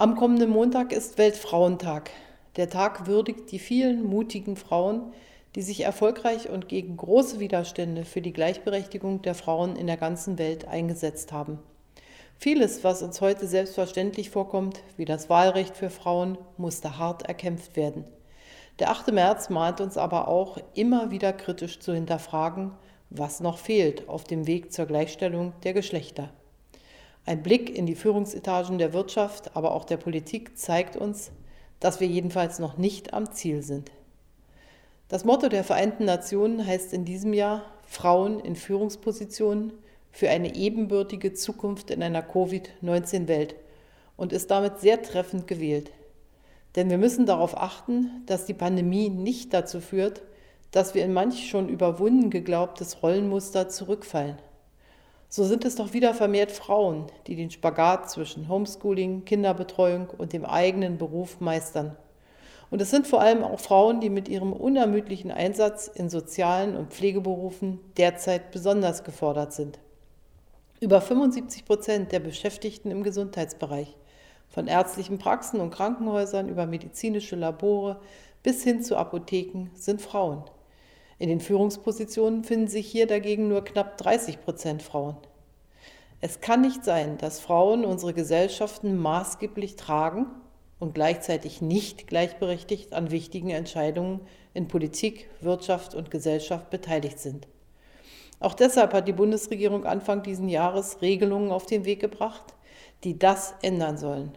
Am kommenden Montag ist Weltfrauentag. Der Tag würdigt die vielen mutigen Frauen, die sich erfolgreich und gegen große Widerstände für die Gleichberechtigung der Frauen in der ganzen Welt eingesetzt haben. Vieles, was uns heute selbstverständlich vorkommt, wie das Wahlrecht für Frauen, musste hart erkämpft werden. Der 8. März mahnt uns aber auch, immer wieder kritisch zu hinterfragen, was noch fehlt auf dem Weg zur Gleichstellung der Geschlechter. Ein Blick in die Führungsetagen der Wirtschaft, aber auch der Politik zeigt uns, dass wir jedenfalls noch nicht am Ziel sind. Das Motto der Vereinten Nationen heißt in diesem Jahr Frauen in Führungspositionen für eine ebenbürtige Zukunft in einer Covid-19-Welt und ist damit sehr treffend gewählt. Denn wir müssen darauf achten, dass die Pandemie nicht dazu führt, dass wir in manch schon überwunden geglaubtes Rollenmuster zurückfallen. So sind es doch wieder vermehrt Frauen, die den Spagat zwischen Homeschooling, Kinderbetreuung und dem eigenen Beruf meistern. Und es sind vor allem auch Frauen, die mit ihrem unermüdlichen Einsatz in sozialen und Pflegeberufen derzeit besonders gefordert sind. Über 75 Prozent der Beschäftigten im Gesundheitsbereich, von ärztlichen Praxen und Krankenhäusern über medizinische Labore bis hin zu Apotheken, sind Frauen. In den Führungspositionen finden sich hier dagegen nur knapp 30 Prozent Frauen. Es kann nicht sein, dass Frauen unsere Gesellschaften maßgeblich tragen und gleichzeitig nicht gleichberechtigt an wichtigen Entscheidungen in Politik, Wirtschaft und Gesellschaft beteiligt sind. Auch deshalb hat die Bundesregierung Anfang dieses Jahres Regelungen auf den Weg gebracht, die das ändern sollen.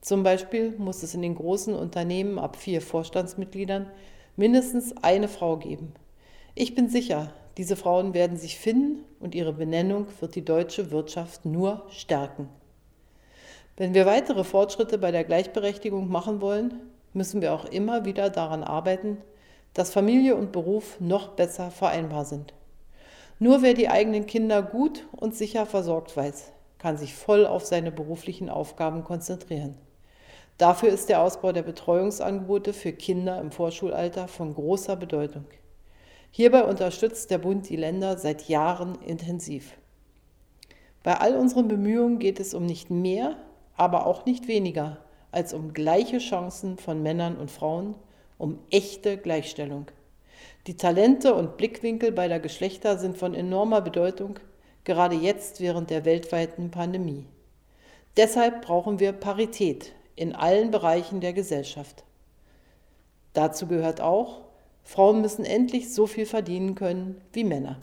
Zum Beispiel muss es in den großen Unternehmen ab vier Vorstandsmitgliedern mindestens eine Frau geben. Ich bin sicher, diese Frauen werden sich finden und ihre Benennung wird die deutsche Wirtschaft nur stärken. Wenn wir weitere Fortschritte bei der Gleichberechtigung machen wollen, müssen wir auch immer wieder daran arbeiten, dass Familie und Beruf noch besser vereinbar sind. Nur wer die eigenen Kinder gut und sicher versorgt weiß, kann sich voll auf seine beruflichen Aufgaben konzentrieren. Dafür ist der Ausbau der Betreuungsangebote für Kinder im Vorschulalter von großer Bedeutung. Hierbei unterstützt der Bund die Länder seit Jahren intensiv. Bei all unseren Bemühungen geht es um nicht mehr, aber auch nicht weniger als um gleiche Chancen von Männern und Frauen, um echte Gleichstellung. Die Talente und Blickwinkel beider Geschlechter sind von enormer Bedeutung, gerade jetzt während der weltweiten Pandemie. Deshalb brauchen wir Parität in allen Bereichen der Gesellschaft. Dazu gehört auch, Frauen müssen endlich so viel verdienen können wie Männer.